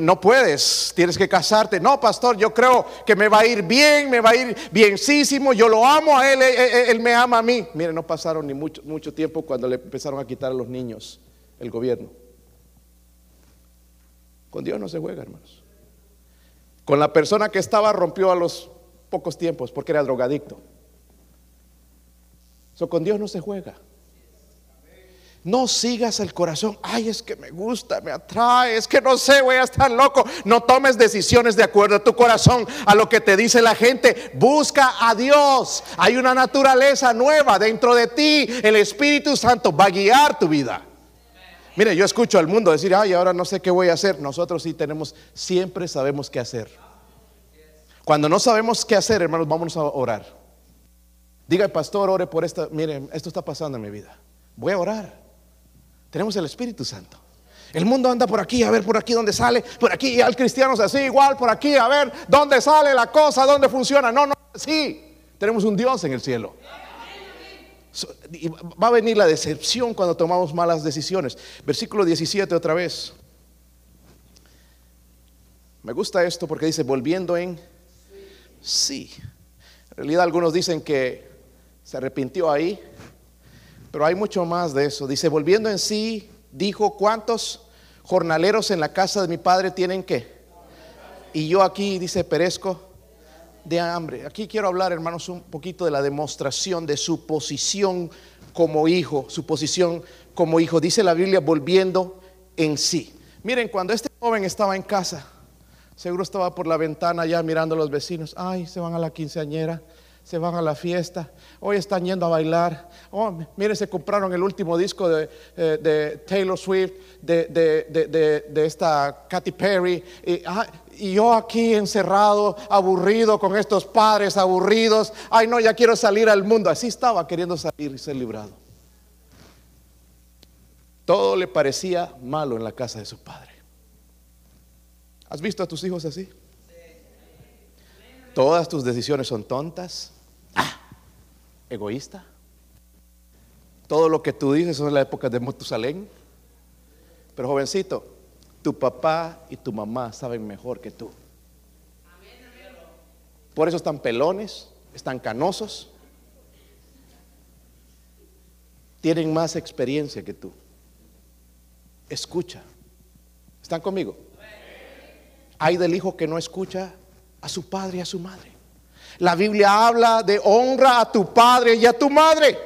no puedes, tienes que casarte. No, pastor, yo creo que me va a ir bien, me va a ir bienísimo, yo lo amo a él, él, me ama a mí. Mire, no pasaron ni mucho, mucho tiempo cuando le empezaron a quitar a los niños el gobierno. Con Dios no se juega, hermanos. Con la persona que estaba rompió a los pocos tiempos porque era drogadicto. So, con Dios no se juega. No sigas el corazón. Ay, es que me gusta, me atrae. Es que no sé, voy a estar loco. No tomes decisiones de acuerdo a tu corazón, a lo que te dice la gente. Busca a Dios. Hay una naturaleza nueva dentro de ti. El Espíritu Santo va a guiar tu vida. Mire, yo escucho al mundo decir, ay, ahora no sé qué voy a hacer. Nosotros sí tenemos, siempre sabemos qué hacer. Cuando no sabemos qué hacer, hermanos, vamos a orar. Diga, pastor, ore por esta. Mire, esto está pasando en mi vida. Voy a orar. Tenemos el Espíritu Santo. El mundo anda por aquí, a ver por aquí dónde sale, por aquí, y al cristiano es así, igual por aquí, a ver dónde sale la cosa, dónde funciona. No, no, sí, tenemos un Dios en el cielo va a venir la decepción cuando tomamos malas decisiones. Versículo 17 otra vez. Me gusta esto porque dice, volviendo en sí. En realidad algunos dicen que se arrepintió ahí, pero hay mucho más de eso. Dice, volviendo en sí, dijo, ¿cuántos jornaleros en la casa de mi padre tienen que? Y yo aquí, dice, perezco de hambre. Aquí quiero hablar, hermanos, un poquito de la demostración de su posición como hijo, su posición como hijo. Dice la Biblia volviendo en sí. Miren, cuando este joven estaba en casa, seguro estaba por la ventana ya mirando a los vecinos. Ay, se van a la quinceañera, se van a la fiesta, hoy están yendo a bailar. Oh, miren, se compraron el último disco de, eh, Taylor Swift, de, esta Katy Perry. Y, y yo aquí encerrado, aburrido con estos padres aburridos. Ay, no, ya quiero salir al mundo. Así estaba queriendo salir y ser librado. Todo le parecía malo en la casa de su padre. ¿Has visto a tus hijos así? Todas tus decisiones son tontas. Ah, egoísta. Todo lo que tú dices es la época de Motusalén. Pero jovencito, tu papá y tu mamá saben mejor que tú. Por eso están pelones, están canosos, tienen más experiencia que tú. Escucha. ¿Están conmigo? Hay del hijo que no escucha a su padre y a su madre. La Biblia habla de honra a tu padre y a tu madre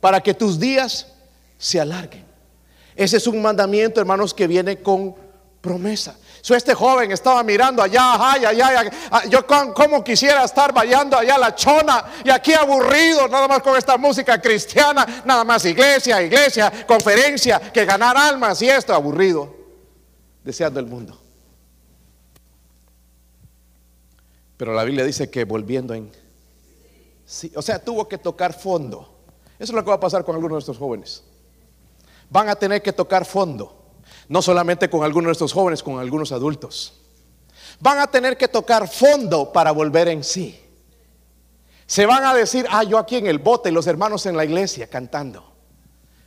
para que tus días se alarguen. Ese es un mandamiento, hermanos, que viene con promesa. So, este joven estaba mirando allá, allá, allá, ah, Yo como quisiera estar bailando allá la chona y aquí aburrido, nada más con esta música cristiana, nada más iglesia, iglesia, conferencia, que ganar almas y esto, aburrido, deseando el mundo. Pero la Biblia dice que volviendo en... Sí, o sea, tuvo que tocar fondo. Eso es lo que va a pasar con algunos de estos jóvenes. Van a tener que tocar fondo. No solamente con algunos de estos jóvenes, con algunos adultos. Van a tener que tocar fondo para volver en sí. Se van a decir, ah, yo aquí en el bote, los hermanos en la iglesia cantando.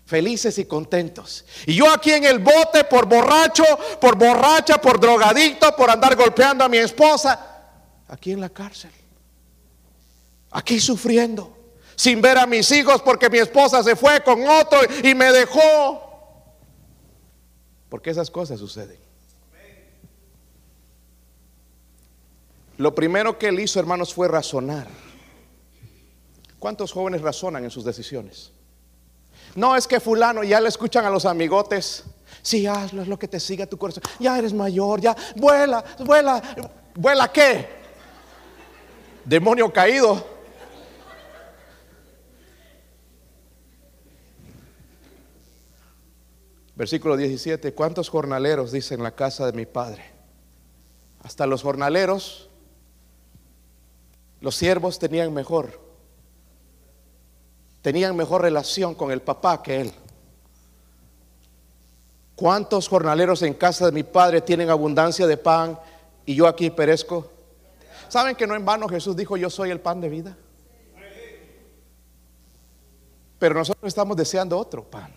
Felices y contentos. Y yo aquí en el bote por borracho, por borracha, por drogadicto, por andar golpeando a mi esposa. Aquí en la cárcel. Aquí sufriendo. Sin ver a mis hijos porque mi esposa se fue con otro y me dejó. Porque esas cosas suceden. Lo primero que él hizo, hermanos, fue razonar. ¿Cuántos jóvenes razonan en sus decisiones? No es que fulano ya le escuchan a los amigotes. Sí, hazlo, es lo que te siga tu corazón. Ya eres mayor, ya vuela, vuela. ¿Vuela qué? Demonio caído. Versículo 17, ¿cuántos jornaleros dicen la casa de mi padre? Hasta los jornaleros, los siervos tenían mejor, tenían mejor relación con el papá que él. ¿Cuántos jornaleros en casa de mi padre tienen abundancia de pan y yo aquí perezco? ¿Saben que no en vano Jesús dijo, yo soy el pan de vida? Pero nosotros estamos deseando otro pan.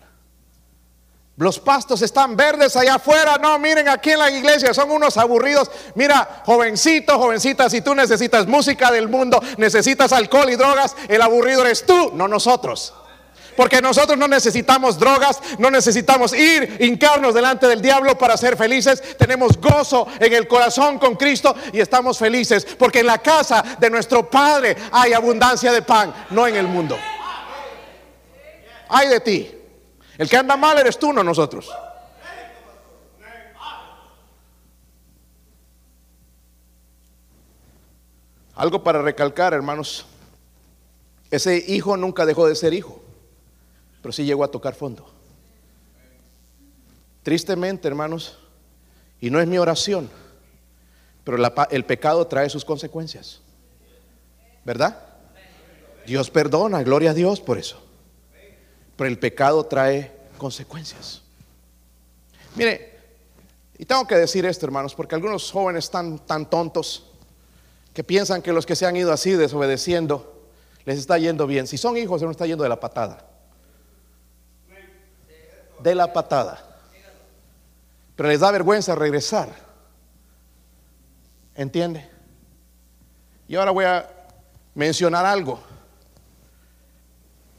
Los pastos están verdes allá afuera. No, miren aquí en la iglesia, son unos aburridos. Mira, jovencito, jovencita, si tú necesitas música del mundo, necesitas alcohol y drogas, el aburrido eres tú, no nosotros. Porque nosotros no necesitamos drogas, no necesitamos ir, hincarnos delante del diablo para ser felices. Tenemos gozo en el corazón con Cristo y estamos felices. Porque en la casa de nuestro Padre hay abundancia de pan, no en el mundo. Hay de ti. El que anda mal eres tú, no nosotros. Algo para recalcar, hermanos. Ese hijo nunca dejó de ser hijo, pero sí llegó a tocar fondo. Tristemente, hermanos, y no es mi oración, pero el pecado trae sus consecuencias. ¿Verdad? Dios perdona, gloria a Dios por eso. Pero el pecado trae consecuencias. Mire, y tengo que decir esto, hermanos, porque algunos jóvenes están tan tontos que piensan que los que se han ido así desobedeciendo les está yendo bien. Si son hijos, se nos está yendo de la patada. De la patada. Pero les da vergüenza regresar. ¿Entiende? Y ahora voy a mencionar algo.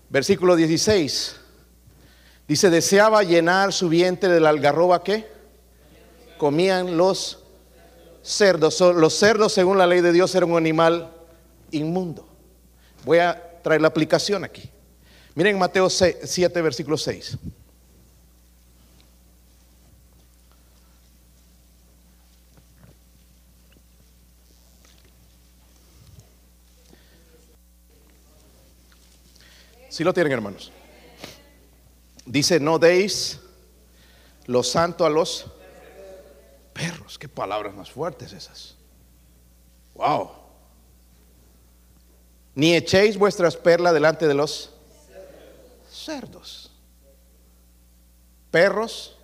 Versículo 16. Dice, deseaba llenar su vientre de la algarroba que comían los cerdos. Los cerdos, según la ley de Dios, eran un animal inmundo. Voy a traer la aplicación aquí. Miren Mateo 7, versículo 6. Si lo tienen, hermanos. Dice, no deis lo santo a los perros. Qué palabras más fuertes esas. Wow. Ni echéis vuestras perlas delante de los cerdos. Perros.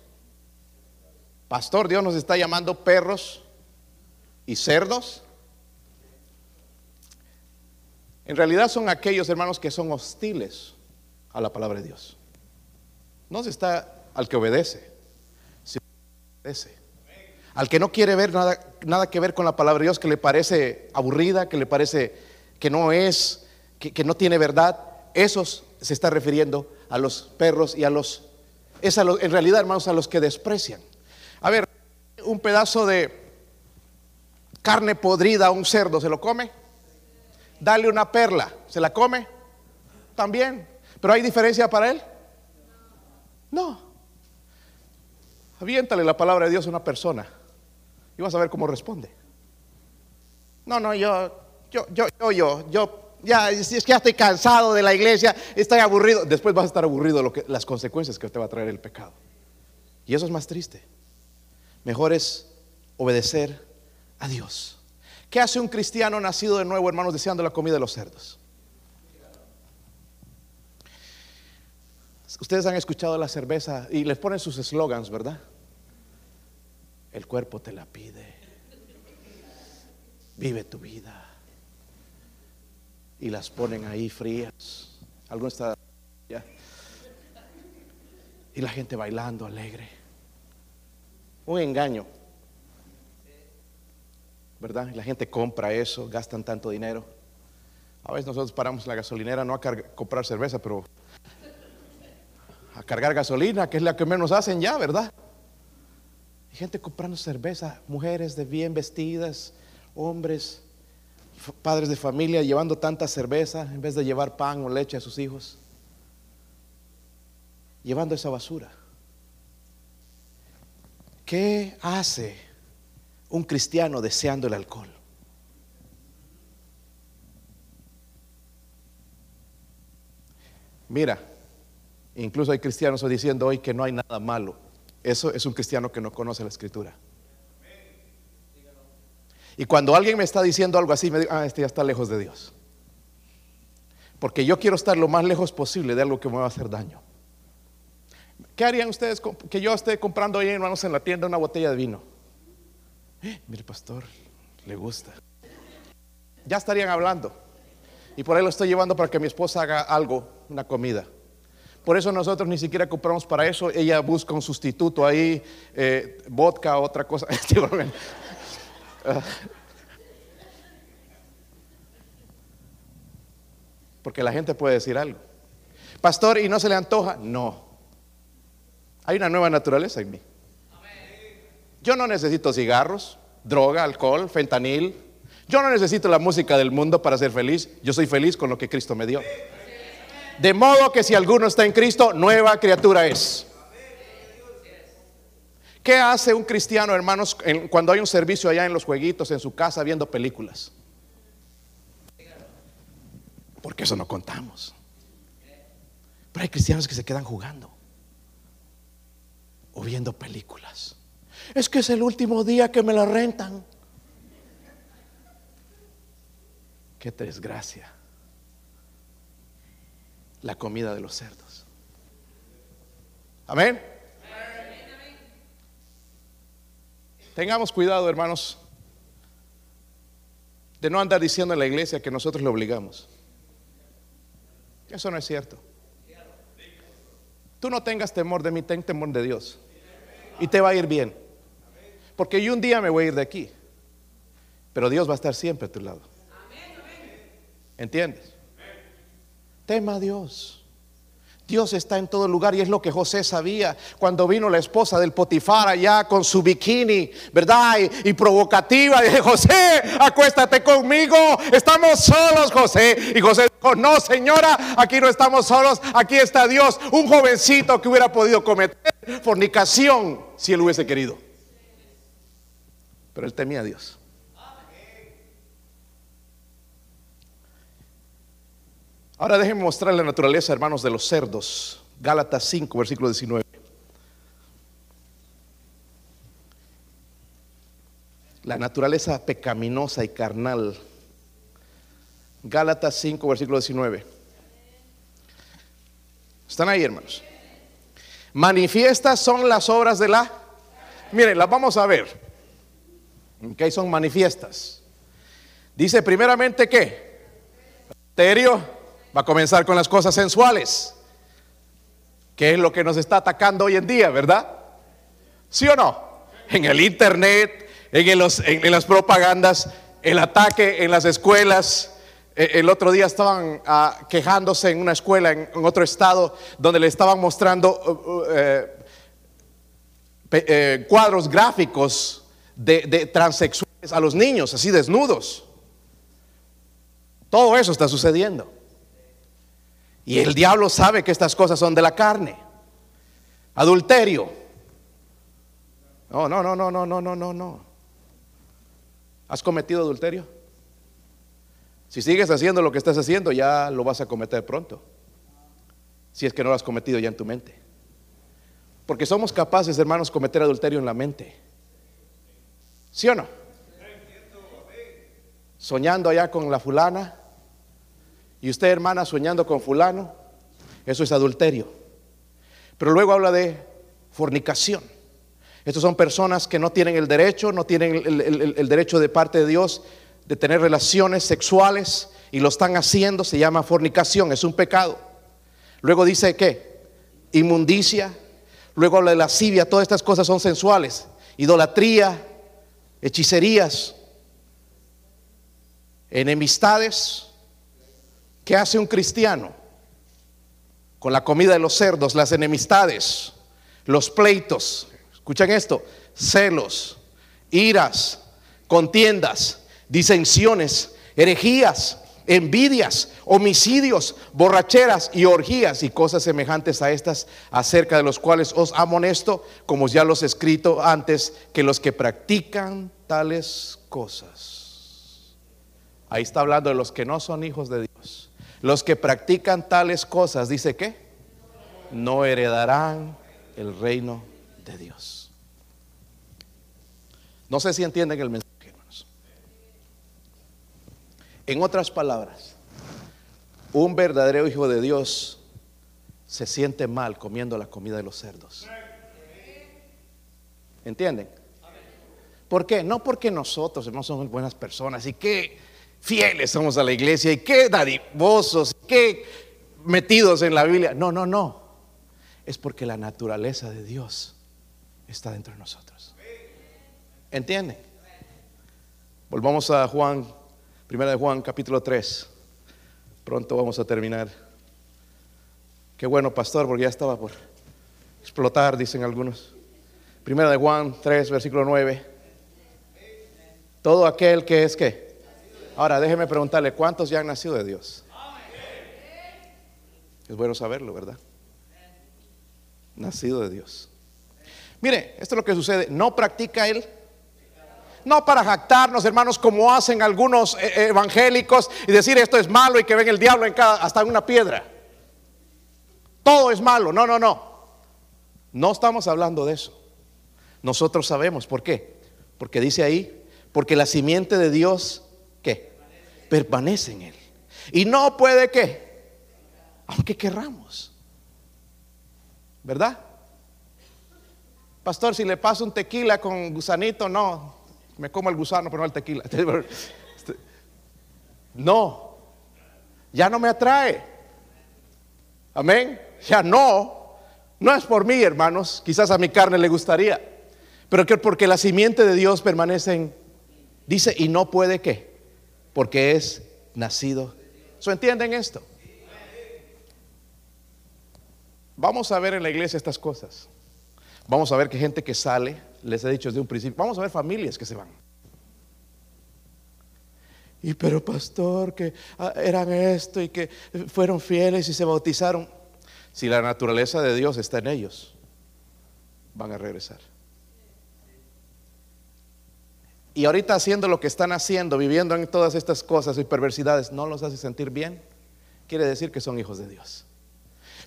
Pastor, Dios nos está llamando perros y cerdos. En realidad son aquellos hermanos que son hostiles a la palabra de Dios. No se está al que obedece, sino obedece. Al que no quiere ver nada, nada que ver con la palabra de Dios, que le parece aburrida, que le parece que no es, que, no tiene verdad, esos se está refiriendo a los perros y a los, es en realidad hermanos, a los que desprecian. A ver, un pedazo de carne podrida a un cerdo, ¿se lo come? Dale una perla, ¿se la come? También. ¿Pero hay diferencia para él? No. Aviéntale la palabra de Dios a una persona Y vas a ver cómo responde. No, no, yo, yo, yo, yo, yo, yo, ya, es que ya estoy cansado de la iglesia, estoy aburrido. Después vas a estar aburrido lo que, las consecuencias que te va a traer el pecado. Y eso es más triste. Mejor es obedecer a Dios. ¿Qué hace un cristiano nacido de nuevo, hermanos, deseando la comida de los cerdos? Ustedes han escuchado la cerveza y les ponen sus eslogans, ¿verdad? El cuerpo te la pide. Vive tu vida. Y las ponen ahí frías. Algo está ya. Y la gente bailando alegre. Un engaño. ¿Verdad? La gente compra eso, gastan tanto dinero. A veces nosotros paramos la gasolinera no a comprar cerveza, pero a cargar gasolina, que es la que menos hacen ya, ¿verdad? Hay gente comprando cerveza, mujeres de bien vestidas, hombres, padres de familia llevando tanta cerveza en vez de llevar pan o leche a sus hijos. Llevando esa basura. ¿Qué hace un cristiano deseando el alcohol? Mira, incluso hay cristianos diciendo hoy que no hay nada malo. Eso es un cristiano que no conoce la escritura. Y cuando alguien me está diciendo algo así, me digo, ah, este ya está lejos de Dios. Porque yo quiero estar lo más lejos posible de algo que me va a hacer daño. ¿Qué harían ustedes que yo esté comprando hoy, hermanos, en la tienda una botella de vino? Mire, pastor, le gusta. Ya estarían hablando. Y por ahí lo estoy llevando para que mi esposa haga algo, una comida. Por eso nosotros ni siquiera compramos para eso. Ella busca un sustituto ahí, eh, vodka, otra cosa. Porque la gente puede decir algo. Pastor, ¿y no se le antoja? No. Hay una nueva naturaleza en mí. Yo no necesito cigarros, droga, alcohol, fentanil. Yo no necesito la música del mundo para ser feliz. Yo soy feliz con lo que Cristo me dio. De modo que si alguno está en Cristo, nueva criatura es. ¿Qué hace un cristiano, hermanos, cuando hay un servicio allá en los jueguitos, en su casa, viendo películas? Porque eso no contamos. Pero hay cristianos que se quedan jugando o viendo películas. Es que es el último día que me la rentan. Qué desgracia. La comida de los cerdos. Amén. Tengamos cuidado, hermanos, de no andar diciendo en la iglesia que nosotros le obligamos. Eso no es cierto. Tú no tengas temor de mí, ten temor de Dios. Y te va a ir bien. Porque yo un día me voy a ir de aquí. Pero Dios va a estar siempre a tu lado. ¿Entiendes? Tema a Dios. Dios está en todo lugar y es lo que José sabía cuando vino la esposa del Potifar allá con su bikini, ¿verdad? Y, provocativa. Dije, José, acuéstate conmigo. Estamos solos, José. Y José dijo, no, señora, aquí no estamos solos. Aquí está Dios. Un jovencito que hubiera podido cometer fornicación si él hubiese querido. Pero él temía a Dios. Ahora déjenme mostrar la naturaleza, hermanos, de los cerdos. Gálatas 5, versículo 19. La naturaleza pecaminosa y carnal. Gálatas 5, versículo 19. ¿Están ahí, hermanos? Manifiestas son las obras de la... Miren, las vamos a ver. ¿Qué son manifiestas? Dice primeramente que... Terio Va a comenzar con las cosas sensuales, que es lo que nos está atacando hoy en día, ¿verdad? ¿Sí o no? En el internet, en, en, las propagandas, el ataque en las escuelas. E, el otro día estaban ah, quejándose en una escuela en, otro estado donde le estaban mostrando uh, uh, eh, eh, cuadros gráficos de, transexuales a los niños, así desnudos. Todo eso está sucediendo. Y el diablo sabe que estas cosas son de la carne. Adulterio. No, no, no, no, no, no, no, no, no. ¿Has cometido adulterio? Si sigues haciendo lo que estás haciendo, ya lo vas a cometer pronto. Si es que no lo has cometido ya en tu mente. Porque somos capaces, hermanos, cometer adulterio en la mente. ¿Sí o no? Soñando allá con la fulana. Y usted, hermana, soñando con fulano. Eso es adulterio. Pero luego habla de fornicación. Estas son personas que no tienen el derecho, no tienen el, derecho de parte de Dios de tener relaciones sexuales y lo están haciendo, se llama fornicación, es un pecado. Luego dice que inmundicia, luego habla de lascivia, todas estas cosas son sensuales, idolatría, hechicerías, enemistades. ¿Qué hace un cristiano? Con la comida de los cerdos, las enemistades, los pleitos, escuchan esto, celos, iras, contiendas, disensiones, herejías, envidias, homicidios, borracheras y orgías y cosas semejantes a estas, acerca de los cuales os amonesto, como ya los he escrito antes, que los que practican tales cosas. Ahí está hablando de los que no son hijos de Dios. Los que practican tales cosas, dice que no heredarán el reino de Dios. No sé si entienden el mensaje, En otras palabras, un verdadero hijo de Dios se siente mal comiendo la comida de los cerdos. ¿Entienden? ¿Por qué? No porque nosotros, hermanos, somos buenas personas y qué fieles somos a la iglesia y qué dadivosos, qué metidos en la Biblia. No, no, no. Es porque la naturaleza de Dios está dentro de nosotros. ¿Entiende? Volvamos a Juan, primera de Juan, capítulo 3. Pronto vamos a terminar. Qué bueno, pastor, porque ya estaba por explotar, dicen algunos. Primera de Juan 3, versículo 9. Todo aquel que es que. Ahora, déjeme preguntarle, ¿cuántos ya han nacido de Dios? Es bueno saberlo, ¿verdad? Nacido de Dios. Mire, esto es lo que sucede. No practica él no para jactarnos, hermanos, como hacen algunos eh, eh, evangélicos y decir esto es malo y que ven el diablo en cada, hasta en una piedra. Todo es malo. No, no, no. No estamos hablando de eso. Nosotros sabemos por qué. Porque dice ahí, porque la simiente de Dios, ¿qué? Permanece en él. Y no puede que, aunque querramos. ¿Verdad? Pastor, si le paso un tequila con gusanito, no, me como el gusano, pero no el tequila. No, ya no me atrae. Amén. Ya no, no es por mí, hermanos. Quizás a mi carne le gustaría, pero que porque la simiente de Dios permanece en, dice, y no puede que, porque es nacido. ¿So entienden esto? Vamos a ver en la iglesia estas cosas. Vamos a ver que gente que sale les he dicho desde un principio, vamos a ver familias que se van. Y pero pastor, que ah, eran esto y que fueron fieles y se bautizaron. Si la naturaleza de Dios está en ellos, van a regresar. Y ahorita haciendo lo que están haciendo, viviendo en todas estas cosas y perversidades, no los hace sentir bien, quiere decir que son hijos de Dios.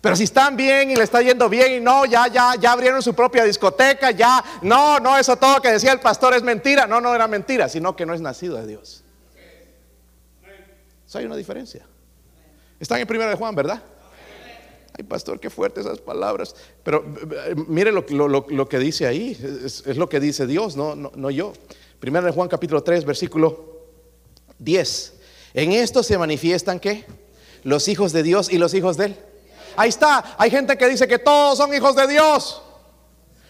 Pero si están bien y le está yendo bien y no, ya, ya, ya abrieron su propia discoteca, ya, no, no, eso todo que decía el pastor es mentira. No, no era mentira, sino que no es nacido de Dios. Hay una diferencia. Están en primera de Juan, ¿verdad? Ay, pastor, qué fuertes esas palabras. Pero eh, mire lo, lo, que dice ahí, es, lo que dice Dios, no, no, no yo. Primera de Juan capítulo 3, versículo 10. En esto se manifiestan que los hijos de Dios y los hijos de él. Ahí está. Hay gente que dice que todos son hijos de Dios.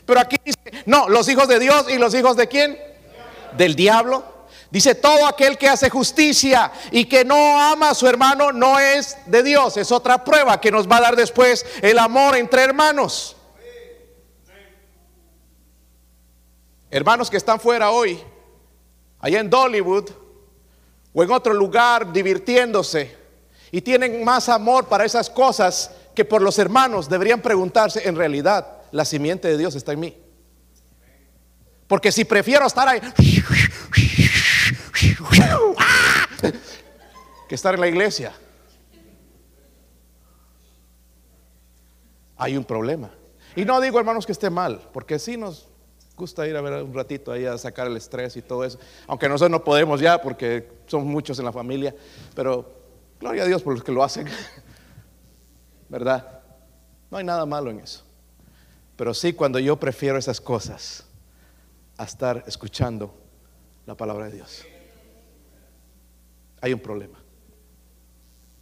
Pero aquí dice, no, los hijos de Dios y los hijos de quién? Del diablo. Dice, todo aquel que hace justicia y que no ama a su hermano no es de Dios. Es otra prueba que nos va a dar después el amor entre hermanos. Hermanos que están fuera hoy, allá en Dollywood o en otro lugar divirtiéndose y tienen más amor para esas cosas que por los hermanos deberían preguntarse, en realidad, la simiente de Dios está en mí. Porque si prefiero estar ahí ¡ah! que estar en la iglesia. Hay un problema. Y no digo, hermanos, que esté mal, porque sí nos gusta ir a ver un ratito ahí a sacar el estrés y todo eso. Aunque nosotros no podemos ya, porque somos muchos en la familia, pero gloria a Dios por los que lo hacen. ¿Verdad? No hay nada malo en eso. Pero sí cuando yo prefiero esas cosas a estar escuchando la palabra de Dios. Hay un problema.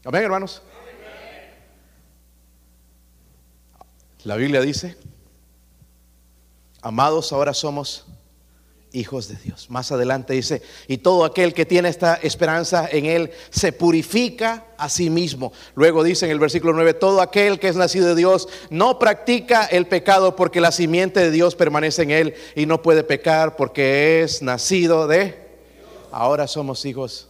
Amén, hermanos. La Biblia dice, amados, ahora somos hijos de Dios. Más adelante dice, y todo aquel que tiene esta esperanza en Él se purifica a sí mismo. Luego dice en el versículo 9, todo aquel que es nacido de Dios no practica el pecado porque la simiente de Dios permanece en Él y no puede pecar porque es nacido de... Ahora somos hijos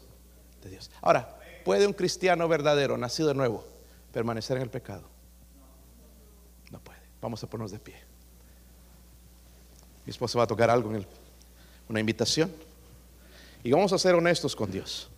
de Dios. Ahora, ¿puede un cristiano verdadero, nacido de nuevo, permanecer en el pecado? No puede. Vamos a ponernos de pie. Mi esposa va a tocar algo en el una invitación. Y vamos a ser honestos con Dios.